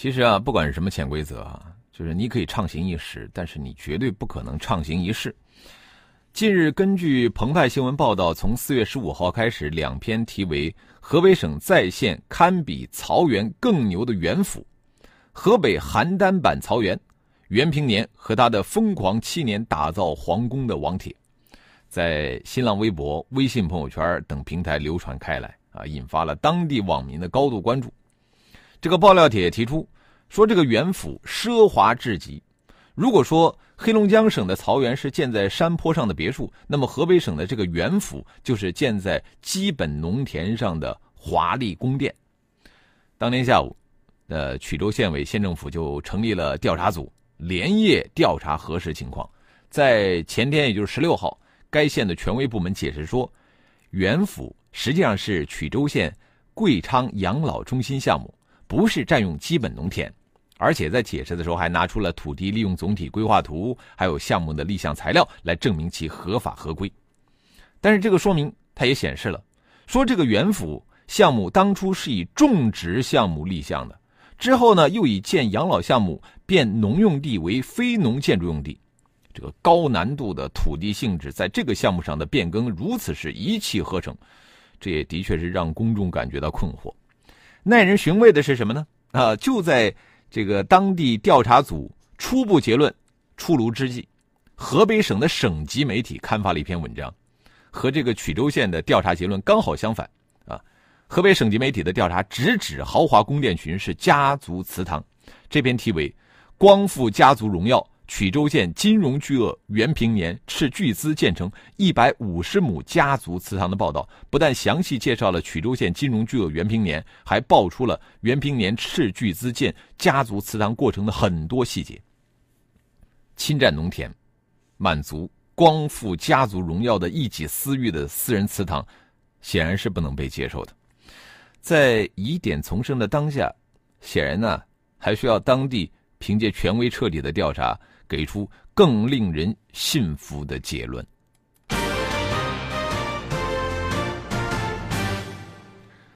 其实啊，不管是什么潜规则啊，就是你可以畅行一时，但是你绝对不可能畅行一世。近日，根据澎湃新闻报道，从四月十五号开始，两篇题为“河北省再现堪比曹原更牛的袁府”，河北邯郸版曹原，袁平年和他的疯狂七年打造皇宫的网帖，在新浪微博、微信朋友圈等平台流传开来啊，引发了当地网民的高度关注。这个爆料帖提出说，这个袁府奢华至极。如果说黑龙江省的曹原是建在山坡上的别墅，那么河北省的这个袁府就是建在基本农田上的华丽宫殿。当天下午，呃，曲周县委县政府就成立了调查组，连夜调查核实情况。在前天，也就是十六号，该县的权威部门解释说，袁府实际上是曲周县贵昌养老中心项目。不是占用基本农田，而且在解释的时候还拿出了土地利用总体规划图，还有项目的立项材料来证明其合法合规。但是这个说明它也显示了，说这个原府项目当初是以种植项目立项的，之后呢又以建养老项目变农用地为非农建筑用地，这个高难度的土地性质在这个项目上的变更如此是一气呵成，这也的确是让公众感觉到困惑。耐人寻味的是什么呢？啊，就在这个当地调查组初步结论出炉之际，河北省的省级媒体刊发了一篇文章，和这个曲周县的调查结论刚好相反。啊，河北省级媒体的调查直指豪华宫殿群是家族祠堂，这篇题为《光复家族荣耀》。曲周县金融巨鳄袁平年斥巨资建成一百五十亩家族祠堂的报道，不但详细介绍了曲周县金融巨鳄袁平年，还爆出了袁平年斥巨资建家族祠堂过程的很多细节。侵占农田，满足光复家族荣耀的一己私欲的私人祠堂，显然是不能被接受的。在疑点丛生的当下，显然呢，还需要当地凭借权威彻底的调查。给出更令人信服的结论。